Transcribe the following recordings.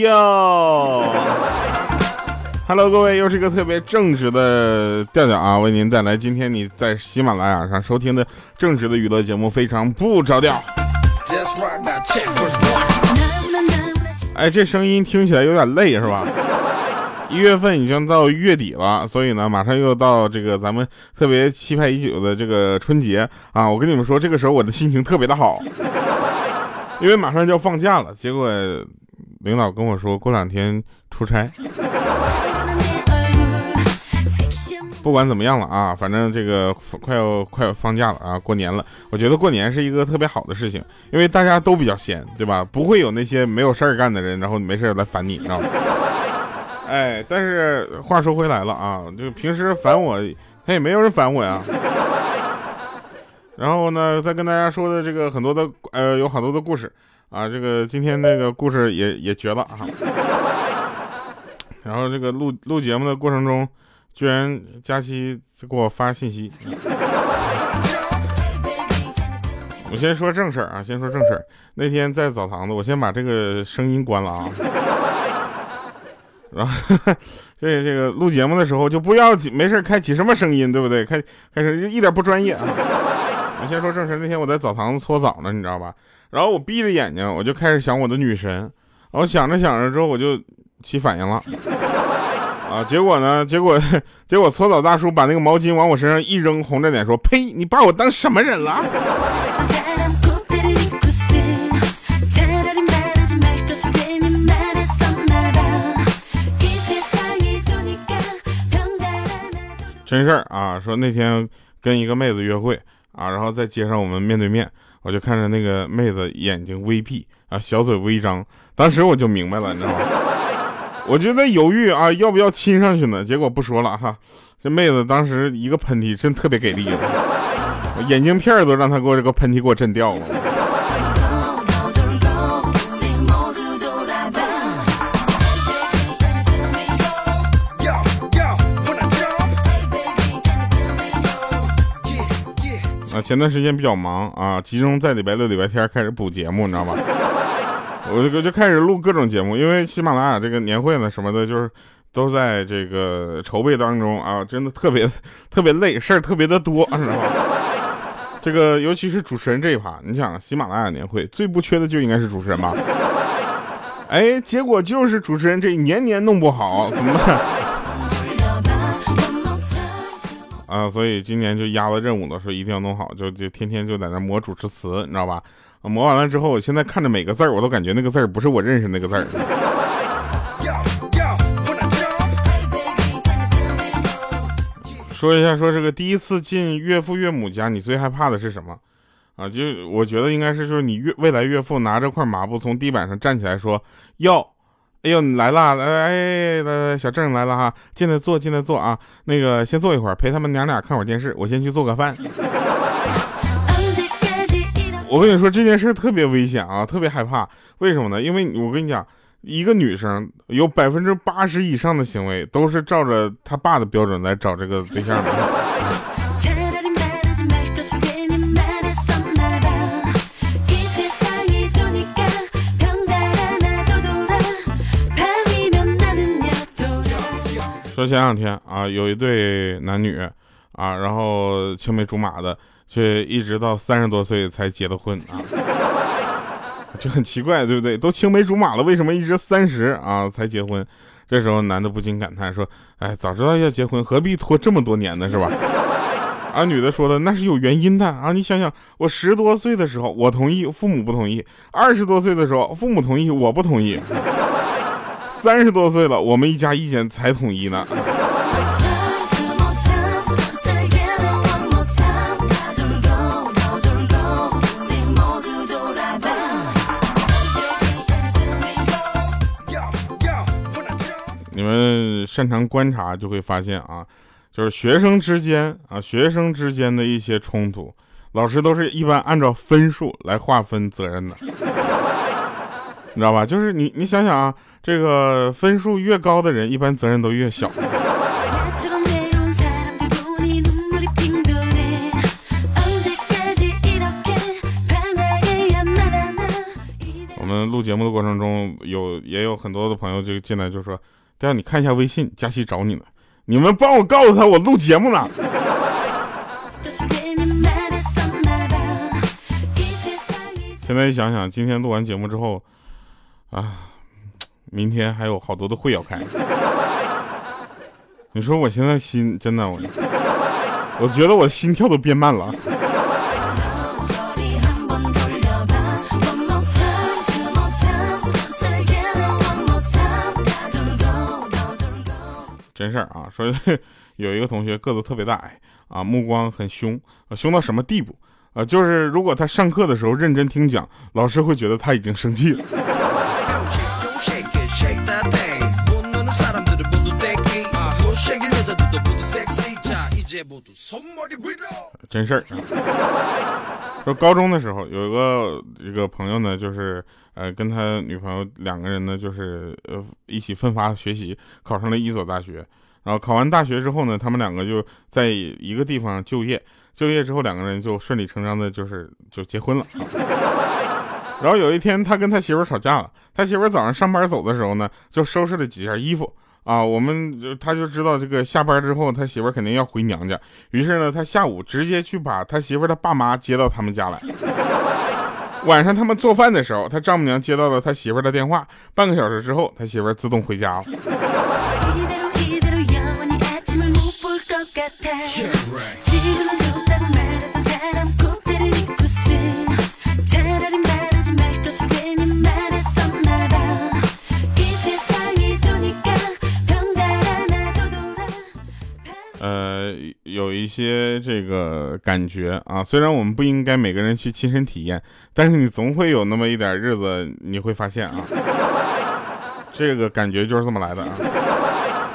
调。Hello，各位，又是一个特别正直的调调啊，为您带来今天你在喜马拉雅上收听的正直的娱乐节目，非常不着调。哎，这声音听起来有点累是吧？一月份已经到月底了，所以呢，马上又到这个咱们特别期盼已久的这个春节啊！我跟你们说，这个时候我的心情特别的好，因为马上就要放假了。结果领导跟我说过两天出差。不管怎么样了啊，反正这个快要快要放假了啊，过年了。我觉得过年是一个特别好的事情，因为大家都比较闲，对吧？不会有那些没有事儿干的人，然后没事来烦你，知道吗？哎，但是话说回来了啊，就平时烦我，他也没有人烦我呀。然后呢，再跟大家说的这个很多的呃，有很多的故事啊，这个今天那个故事也也绝了啊。然后这个录录节目的过程中。居然佳期给我发信息，我先说正事儿啊，先说正事儿。那天在澡堂子，我先把这个声音关了啊。然后这这个录节目的时候就不要没事开启什么声音，对不对？开开始一点不专业啊。我先说正事儿，那天我在澡堂子搓澡呢，你知道吧？然后我闭着眼睛，我就开始想我的女神。然后想着想着之后，我就起反应了。啊！结果呢？结果结果搓澡大叔把那个毛巾往我身上一扔，红着脸说：“呸！你把我当什么人了？”真事儿啊！说那天跟一个妹子约会啊，然后在街上我们面对面，我就看着那个妹子眼睛微闭啊，小嘴微张，当时我就明白了，你知道吗？我就在犹豫啊，要不要亲上去呢？结果不说了哈，这妹子当时一个喷嚏，真特别给力，眼镜片都让她给我这个喷嚏给我震掉了。前段时间比较忙啊，集中在礼拜六、礼拜天开始补节目，你知道吗？我就就开始录各种节目，因为喜马拉雅这个年会呢什么的，就是都在这个筹备当中啊，真的特别 特别累，事儿特别的多，知道吧？这个尤其是主持人这一趴，你想喜马拉雅年会最不缺的就应该是主持人吧？哎，结果就是主持人这年年弄不好，怎么办？啊，所以今年就压了任务的时候一定要弄好，就就天天就在那磨主持词，你知道吧？磨完了之后，我现在看着每个字儿，我都感觉那个字儿不是我认识那个字儿。说一下，说这个第一次进岳父岳母家，你最害怕的是什么？啊，就我觉得应该是说你岳未来岳父拿着块抹布从地板上站起来说：“要，哎呦，你来了，来来来来，小郑来了哈，进来坐，进来坐啊，那个先坐一会儿，陪他们娘俩看会儿电视，我先去做个饭。”我跟你说这件事特别危险啊，特别害怕。为什么呢？因为我跟你讲，一个女生有百分之八十以上的行为都是照着她爸的标准来找这个对象的。说前两天啊，有一对男女啊，然后青梅竹马的。却一直到三十多岁才结的婚啊，就很奇怪，对不对？都青梅竹马了，为什么一直三十啊才结婚？这时候男的不禁感叹说：“哎，早知道要结婚，何必拖这么多年呢？是吧？” 啊女的说的那是有原因的啊！你想想，我十多岁的时候我同意，父母不同意；二十多岁的时候父母同意，我不同意；三十多岁了，我们一家意见才统一呢。你们擅长观察，就会发现啊，就是学生之间啊，学生之间的一些冲突，老师都是一般按照分数来划分责任的，你知道吧？就是你，你想想啊，这个分数越高的人，一般责任都越小。我们录节目的过程中，有也有很多的朋友就进来就说：“让你看一下微信，佳琪找你呢。”你们帮我告诉他，我录节目呢。现在一想想，今天录完节目之后，啊，明天还有好多的会要开。你说我现在心真的，我我觉得我心跳都变慢了。真事儿啊，说 有一个同学个子特别大矮啊，目光很凶，啊凶到什么地步啊？就是如果他上课的时候认真听讲，老师会觉得他已经生气了。真事儿。说高中的时候，有一个一个朋友呢，就是呃跟他女朋友两个人呢，就是呃一起奋发学习，考上了一所大学。然后考完大学之后呢，他们两个就在一个地方就业。就业之后，两个人就顺理成章的就是就结婚了。然后有一天，他跟他媳妇吵架了。他媳妇早上上班走的时候呢，就收拾了几件衣服。啊，我们就他就知道这个下班之后他媳妇肯定要回娘家，于是呢，他下午直接去把他媳妇的爸妈接到他们家来。晚上他们做饭的时候，他丈母娘接到了他媳妇的电话，半个小时之后，他媳妇自动回家了。些这个感觉啊，虽然我们不应该每个人去亲身体验，但是你总会有那么一点日子，你会发现啊，这个感觉就是这么来的啊。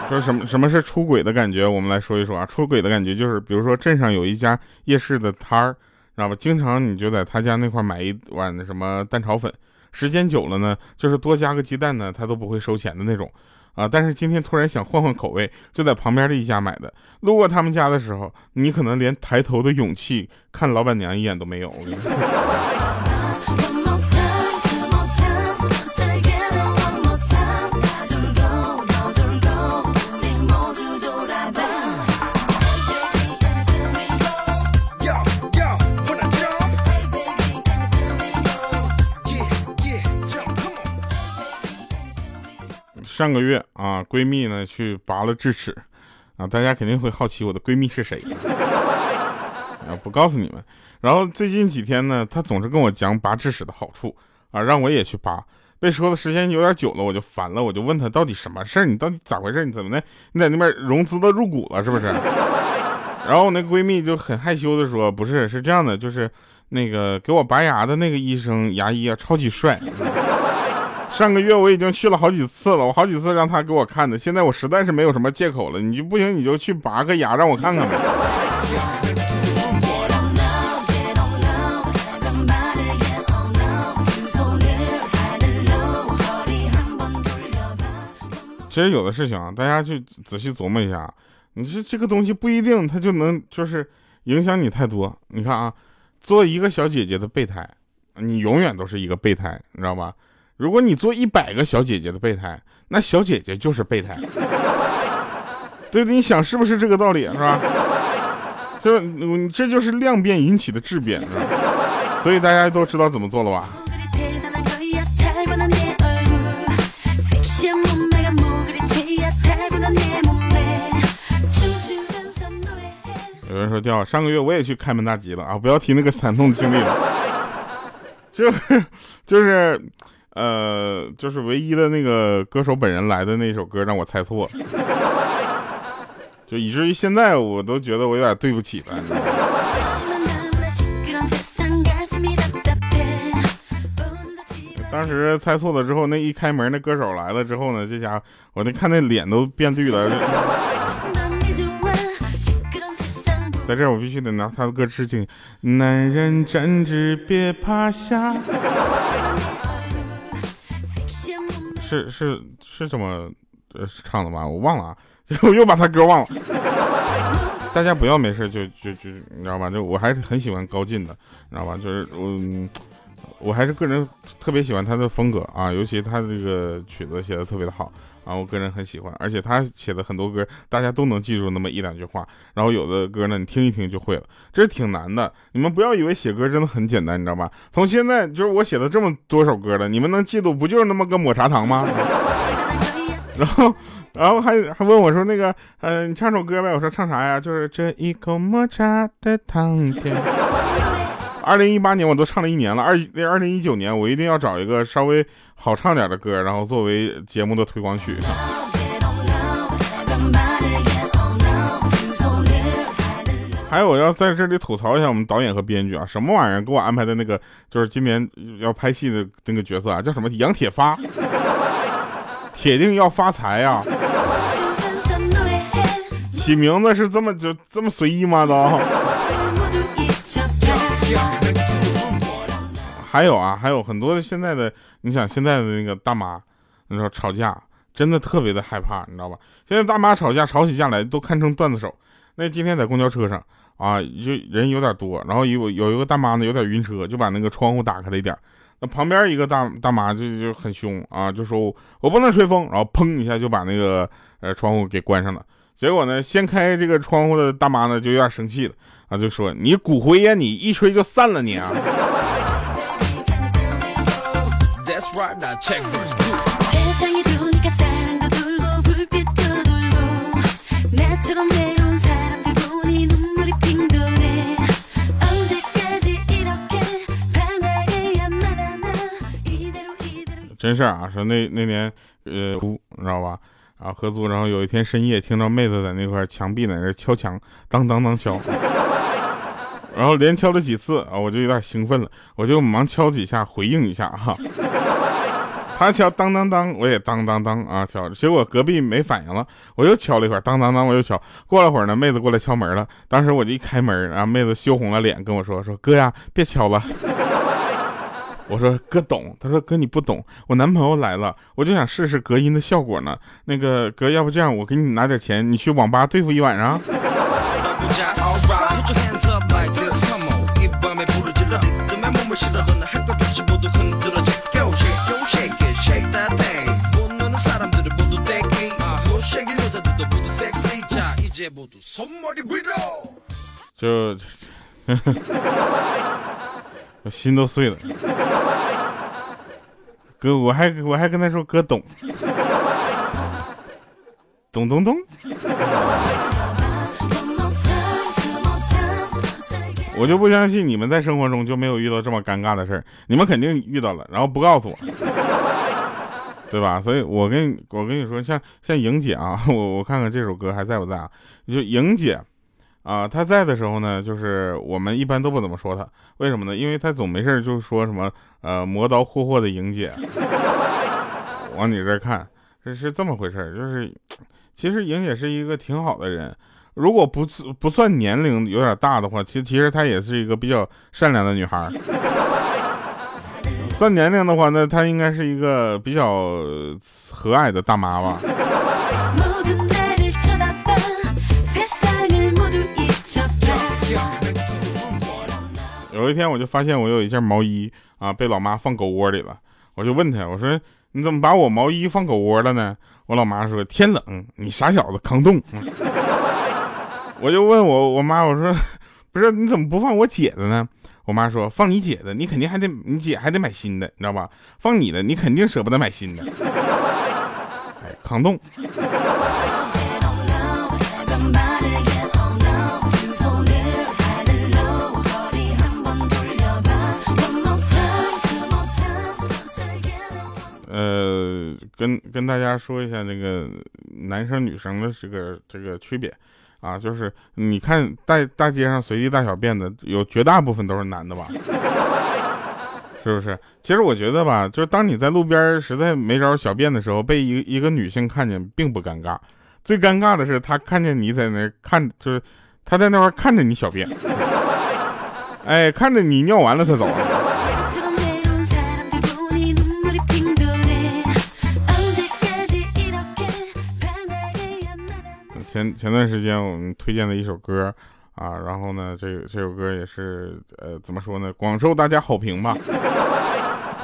说什么什么是出轨的感觉？我们来说一说啊，出轨的感觉就是，比如说镇上有一家夜市的摊儿，知道吧？经常你就在他家那块买一碗什么蛋炒粉，时间久了呢，就是多加个鸡蛋呢，他都不会收钱的那种。啊！但是今天突然想换换口味，就在旁边的一家买的。路过他们家的时候，你可能连抬头的勇气看老板娘一眼都没有。上个月啊，闺蜜呢去拔了智齿，啊，大家肯定会好奇我的闺蜜是谁，啊，不告诉你们。然后最近几天呢，她总是跟我讲拔智齿的好处，啊，让我也去拔。被说的时间有点久了，我就烦了，我就问她到底什么事儿？你到底咋回事？你怎么的？你在那边融资的入股了是不是？然后我那闺蜜就很害羞的说，不是，是这样的，就是那个给我拔牙的那个医生牙医啊，超级帅。上个月我已经去了好几次了，我好几次让他给我看的，现在我实在是没有什么借口了。你就不行，你就去拔个牙让我看看呗。其实有的事情啊，大家去仔细琢磨一下，你说这个东西不一定它就能就是影响你太多。你看啊，做一个小姐姐的备胎，你永远都是一个备胎，你知道吧？如果你做一百个小姐姐的备胎，那小姐姐就是备胎，对 不对？你想是不是这个道理，是吧？就这就是量变引起的质变，是吧？所以大家都知道怎么做了吧？有人说掉，上个月我也去开门大吉了啊！不要提那个惨痛经历了，就是就是。呃，就是唯一的那个歌手本人来的那首歌让我猜错了，就以至于现在我都觉得我有点对不起他。当时猜错了之后，那一开门，那歌手来了之后呢，这家伙我那看那脸都变绿了。在这我必须得拿他的歌致敬，男人站直别趴下。是是是这么呃唱的吧？我忘了啊，我 又把他歌忘了。大家不要没事就就就你知道吧？就我还是很喜欢高进的，你知道吧？就是我我还是个人特别喜欢他的风格啊，尤其他这个曲子写的特别的好啊，我个人很喜欢。而且他写的很多歌，大家都能记住那么一两句话。然后有的歌呢，你听一听就会了，这是挺难的。你们不要以为写歌真的很简单，你知道吧？从现在就是我写了这么多首歌了，你们能记住不就是那么个抹茶糖吗？然后，然后还还问我说那个，呃，你唱首歌呗？我说唱啥呀？就是这一口抹茶的糖甜。二零一八年我都唱了一年了，二那二零一九年我一定要找一个稍微好唱点的歌，然后作为节目的推广曲。还有我要在这里吐槽一下我们导演和编剧啊，什么玩意儿给我安排的那个就是今年要拍戏的那个角色啊，叫什么杨铁发，铁定要发财呀！起名字是这么就这么随意吗？都。还有啊，还有很多现在的，你想现在的那个大妈，你说吵架真的特别的害怕，你知道吧？现在大妈吵架吵起架来都堪称段子手。那今天在公交车上啊，就人有点多，然后有有一个大妈呢有点晕车，就把那个窗户打开了一点。那旁边一个大大妈就就很凶啊，就说我不能吹风，然后砰一下就把那个呃窗户给关上了。结果呢，先开这个窗户的大妈呢就有点生气了啊，就说你骨灰呀，你一吹就散了你啊。真事儿啊，说那那年呃租，你知道吧？啊合租，然后有一天深夜听到妹子在那块墙壁在那敲墙，当当当敲，然后连敲了几次啊，我就有点兴奋了，我就忙敲几下回应一下哈。他敲当当当，我也当当当啊敲，结果隔壁没反应了，我又敲了一会儿，当当当我又敲。过了会儿呢，妹子过来敲门了，当时我就一开门，然后妹子羞红了脸跟我说说哥呀，别敲了。我说哥懂，他说哥你不懂，我男朋友来了，我就想试试隔音的效果呢。那个哥，要不这样，我给你拿点钱，你去网吧对付一晚上。就，我心都碎了。哥，我还我还跟他说哥懂，懂懂懂。我就不相信你们在生活中就没有遇到这么尴尬的事儿，你们肯定遇到了，然后不告诉我，对吧？所以我跟我跟你说，像像莹姐啊，我我看看这首歌还在不在啊？就莹姐。啊，她在的时候呢，就是我们一般都不怎么说她，为什么呢？因为她总没事就说什么呃磨刀霍霍的莹姐，往你这看，是是这么回事就是其实莹姐是一个挺好的人，如果不不算年龄有点大的话，其其实她也是一个比较善良的女孩。算年龄的话，那她应该是一个比较和蔼的大妈吧。有一天我就发现我有一件毛衣啊被老妈放狗窝里了，我就问他，我说你怎么把我毛衣放狗窝了呢？我老妈说天冷，你傻小子扛冻。我就问我我妈，我说不是你怎么不放我姐的呢？我妈说放你姐的，你肯定还得你姐还得买新的，你知道吧？放你的，你肯定舍不得买新的。哎，抗冻。呃，跟跟大家说一下那个男生女生的这个这个区别啊，就是你看大大街上随地大小便的，有绝大部分都是男的吧？是不是？其实我觉得吧，就是当你在路边实在没招小便的时候，被一一个女性看见，并不尴尬，最尴尬的是她看见你在那看，就是她在那块看着你小便，哎，看着你尿完了才走。前前段时间我们推荐的一首歌啊，然后呢，这这首歌也是呃怎么说呢，广受大家好评吧。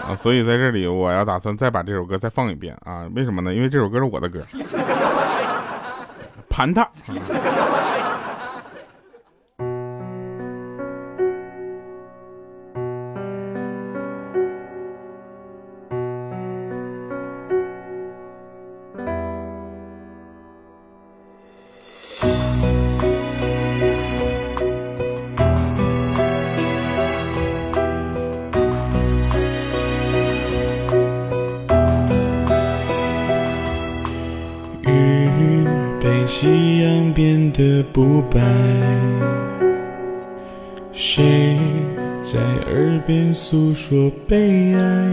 啊，所以在这里我要打算再把这首歌再放一遍啊，为什么呢？因为这首歌是我的歌，盘它。不白，谁在耳边诉说悲哀？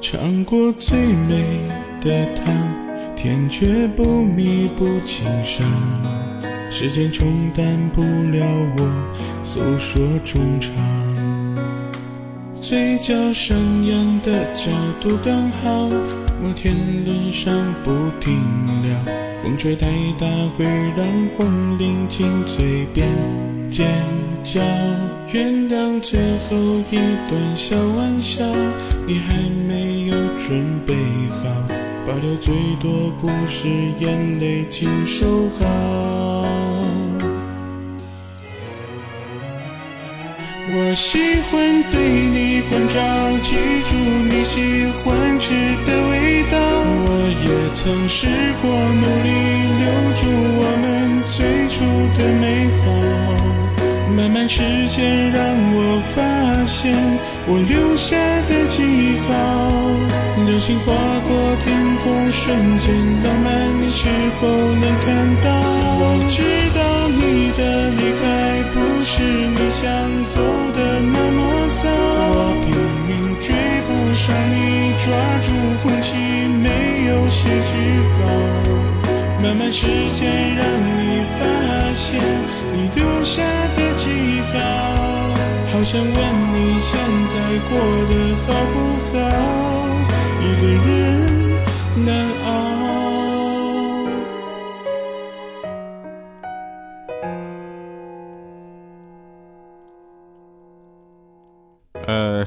尝过最美的糖，甜却不弥补情伤。时间冲淡不了我诉说衷肠，嘴角上扬的角度刚好，摩天轮上不停聊。风吹太大会让风铃紧嘴边尖叫，原谅最后一段小玩笑，你还没有准备好，保留最多故事，眼泪请收好。我喜欢对你关照，记住你喜欢吃的味道。我也曾试过努力留住我们最初的美好，慢慢时间让我发现我留下的记号。流星划过天空，瞬间浪漫，你是否能看到？我知道抓住空气没有写句号，慢慢时间让你发现你留下的记号，好想问你现在过得好不好？一个人难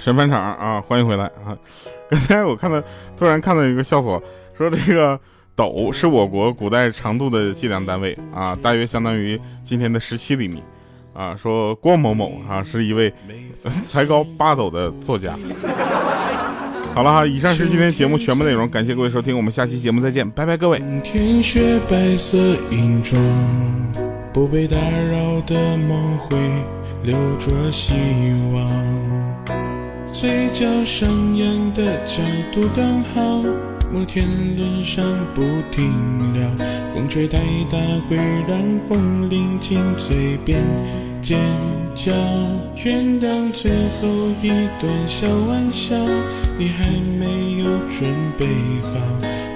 神返场啊，欢迎回来啊！刚才我看到，突然看到一个线索，说这个斗是我国古代长度的计量单位啊，大约相当于今天的十七厘米啊。说郭某某啊，是一位才高八斗的作家。好了哈，以上是今天节目全部内容，感谢各位收听，我们下期节目再见，拜拜各位。天雪白色银装，不被打扰的梦会留着希望，嘴角上扬的角度刚好，摩天轮上不停聊，风吹太大会让风铃紧嘴边尖叫，原谅最后一段小玩笑。你还没有准备好，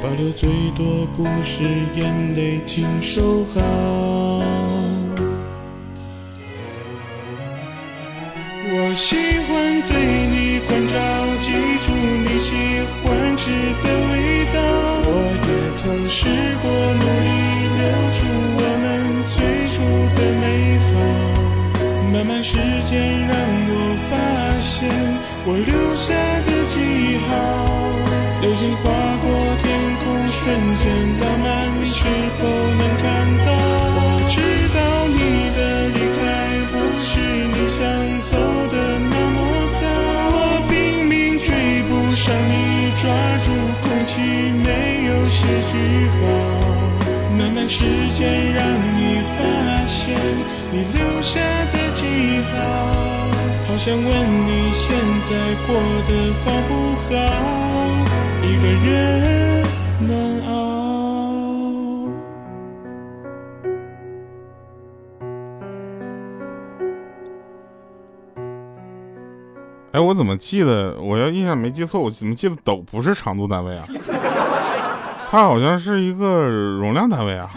保留最多故事，眼泪请收好。我喜欢关照，记住你喜欢吃的味道。我也曾试过努力留住我们最初的美好，慢慢时间让我发现我留下的。记号，流星划过天空，瞬间浪漫，你是否能没有写句号，慢慢时间让你发现你留下的记号。好想问你现在过得好不好？一个人难熬。哎，我怎么记得？我要印象没记错，我怎么记得斗不是长度单位啊？它好像是一个容量单位啊。